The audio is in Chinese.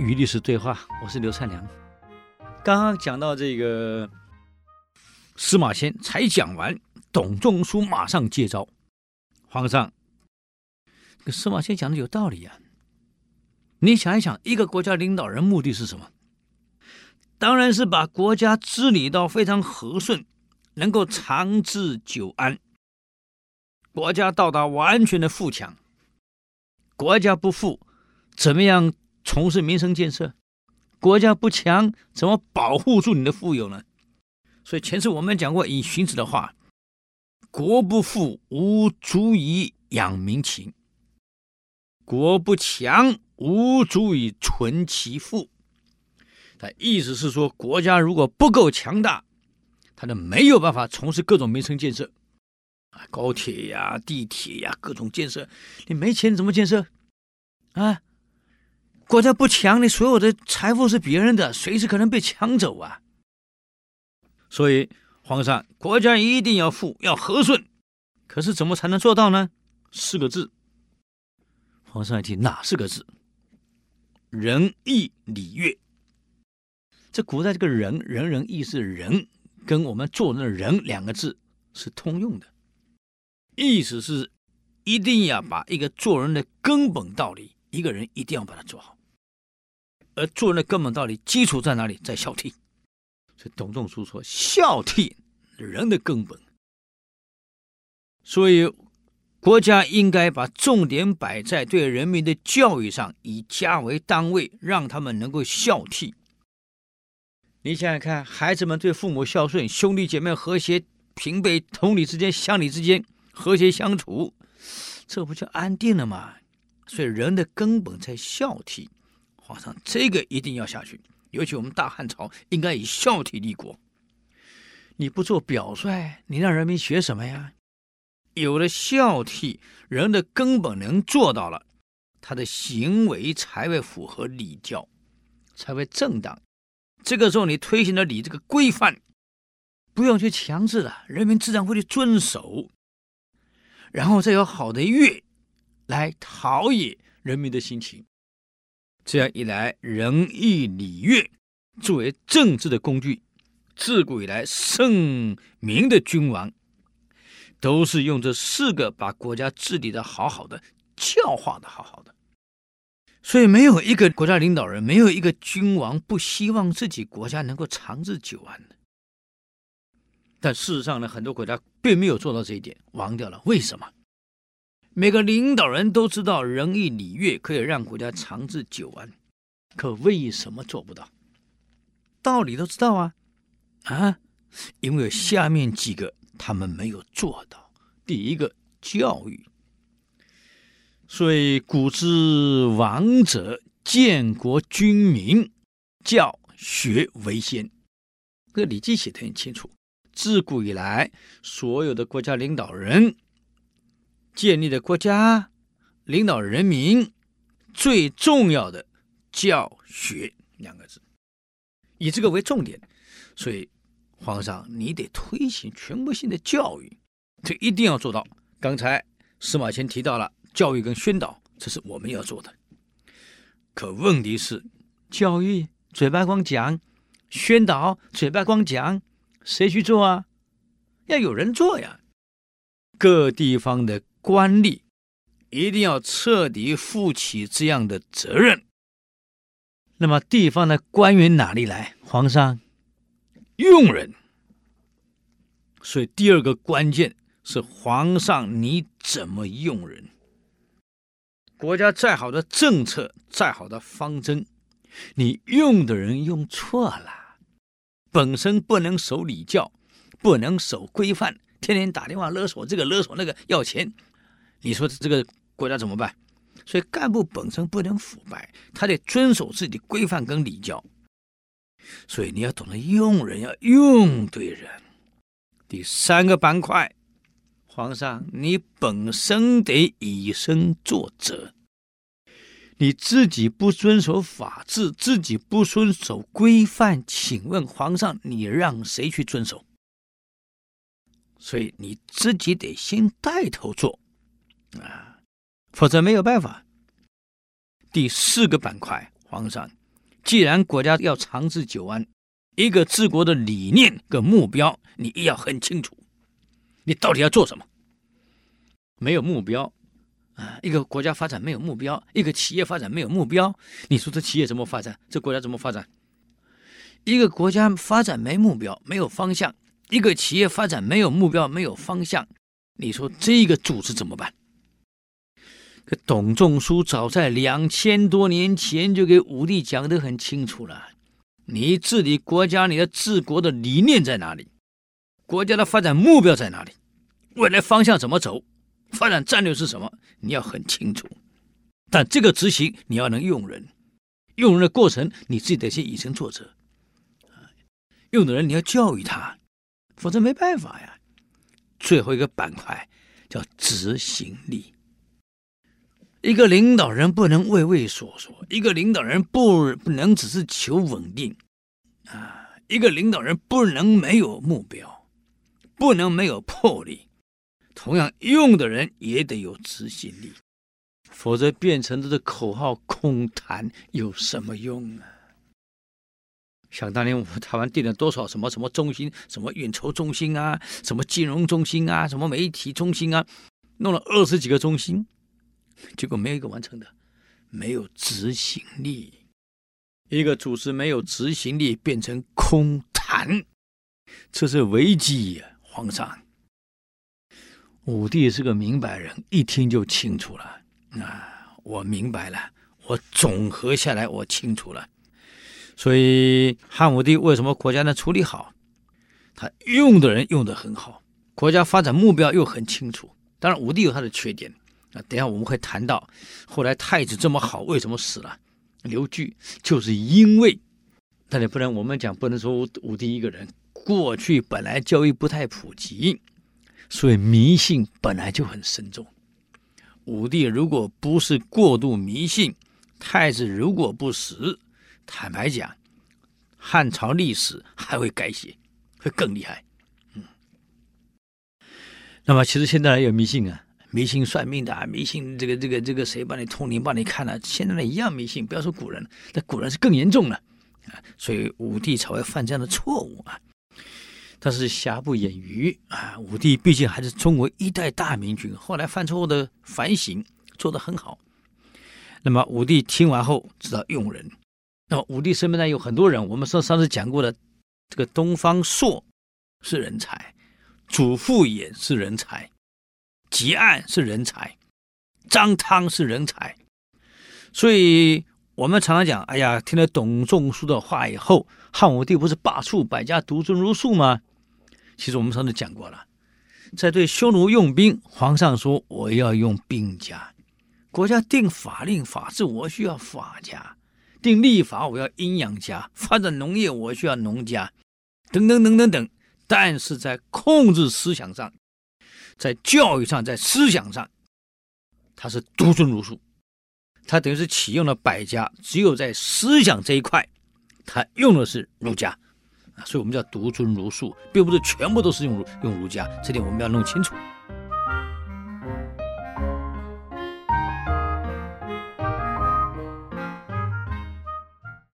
与历史对话，我是刘灿良。刚刚讲到这个司马迁才讲完，董仲舒马上接招。皇上，这司马迁讲的有道理呀、啊。你想一想，一个国家领导人目的是什么？当然是把国家治理到非常和顺，能够长治久安，国家到达完全的富强。国家不富，怎么样从事民生建设？国家不强，怎么保护住你的富有呢？所以前次我们讲过，以荀子的话：“国不富，无足以养民情；国不强。”无足以存其富，他意思是说，国家如果不够强大，他就没有办法从事各种民生建设，啊，高铁呀、地铁呀，各种建设，你没钱怎么建设？啊，国家不强，你所有的财富是别人的，随时可能被抢走啊。所以，皇上，国家一定要富，要和顺，可是怎么才能做到呢？四个字。皇上一听，哪四个字？仁义礼乐，这古代这个仁，仁仁义是仁，跟我们做人的人两个字是通用的，意思是一定要把一个做人的根本道理，一个人一定要把它做好。而做人的根本道理基础在哪里？在孝悌。所以董仲舒说，孝悌人的根本。所以。国家应该把重点摆在对人民的教育上，以家为单位，让他们能够孝悌。你想想看，孩子们对父母孝顺，兄弟姐妹和谐，平辈同理之间、乡里之间和谐相处，这不就安定了吗？所以人的根本在孝悌。皇上，这个一定要下去。尤其我们大汉朝应该以孝悌立国。你不做表率，你让人民学什么呀？有了孝悌，人的根本能做到了，他的行为才会符合礼教，才会正当。这个时候，你推行了礼这个规范，不用去强制了，人民自然会去遵守。然后再有好的乐来陶冶人民的心情，这样一来，仁义礼乐作为政治的工具，自古以来圣明的君王。都是用这四个把国家治理的好好的，教化的好好的，所以没有一个国家领导人，没有一个君王不希望自己国家能够长治久安的。但事实上呢，很多国家并没有做到这一点，忘掉了。为什么？每个领导人都知道仁义礼乐可以让国家长治久安，可为什么做不到？道理都知道啊，啊，因为下面几个。他们没有做到。第一个教育，所以古之王者，建国君民，教学为先。这《礼记》写的很清楚，自古以来，所有的国家领导人建立的国家，领导人民，最重要的教学两个字，以这个为重点，所以。皇上，你得推行全国性的教育，这一定要做到。刚才司马迁提到了教育跟宣导，这是我们要做的。可问题是，教育嘴巴光讲，宣导嘴巴光讲，谁去做啊？要有人做呀。各地方的官吏一定要彻底负起这样的责任。那么，地方的官员哪里来？皇上。用人，所以第二个关键是皇上你怎么用人。国家再好的政策，再好的方针，你用的人用错了，本身不能守礼教，不能守规范，天天打电话勒索这个勒索那个要钱，你说这个国家怎么办？所以干部本身不能腐败，他得遵守自己的规范跟礼教。所以你要懂得用人，要用对人。第三个板块，皇上，你本身得以身作则。你自己不遵守法治，自己不遵守规范，请问皇上，你让谁去遵守？所以你自己得先带头做啊，否则没有办法。第四个板块，皇上。既然国家要长治久安，一个治国的理念跟目标，你要很清楚，你到底要做什么？没有目标啊，一个国家发展没有目标，一个企业发展没有目标，你说这企业怎么发展？这国家怎么发展？一个国家发展没目标，没有方向；一个企业发展没有目标，没有方向，你说这个组织怎么办？可董仲舒早在两千多年前就给武帝讲得很清楚了：你治理国家，你的治国的理念在哪里？国家的发展目标在哪里？未来方向怎么走？发展战略是什么？你要很清楚。但这个执行，你要能用人，用人的过程，你自己得先以身作则。用的人你要教育他，否则没办法呀。最后一个板块叫执行力。一个领导人不能畏畏缩缩，一个领导人不不能只是求稳定啊，一个领导人不能没有目标，不能没有魄力。同样，用的人也得有执行力，否则变成这个口号空谈有什么用啊？想当年，我们台湾定了多少什么什么中心，什么运筹中心啊，什么金融中心啊，什么媒体中心啊，弄了二十几个中心，结果没有一个完成的，没有执行力。一个组织没有执行力，变成空谈，这是危机呀！皇上，武帝是个明白人，一听就清楚了。啊，我明白了，我总合下来，我清楚了。所以汉武帝为什么国家能处理好？他用的人用的很好，国家发展目标又很清楚。当然，武帝有他的缺点啊。等下我们会谈到，后来太子这么好，为什么死了？刘据就是因为，但你不能我们讲不能说武帝一个人。过去本来教育不太普及，所以迷信本来就很深重。武帝如果不是过度迷信，太子如果不死。坦白讲，汉朝历史还会改写，会更厉害。嗯，那么其实现在也有迷信啊，迷信算命的，啊，迷信这个这个这个谁帮你通灵帮你看了，现在呢一样迷信。不要说古人，那古人是更严重了啊。所以武帝才会犯这样的错误啊。但是瑕不掩瑜啊，武帝毕竟还是中国一代大明君，后来犯错误的反省做得很好。那么武帝听完后知道用人。那么武帝身边呢有很多人，我们上上次讲过的，这个东方朔是人才，祖父也是人才，汲黯是人才，张汤是人才，所以我们常常讲，哎呀，听了董仲舒的话以后，汉武帝不是罢黜百家，独尊儒术吗？其实我们上次讲过了，在对匈奴用兵，皇上说我要用兵家，国家定法令法制，我需要法家。定立法，我要阴阳家；发展农业，我需要农家，等等等等等。但是在控制思想上，在教育上，在思想上，他是独尊儒术，他等于是启用了百家，只有在思想这一块，他用的是儒家。啊，所以我们叫独尊儒术，并不是全部都是用儒用儒家，这点我们要弄清楚。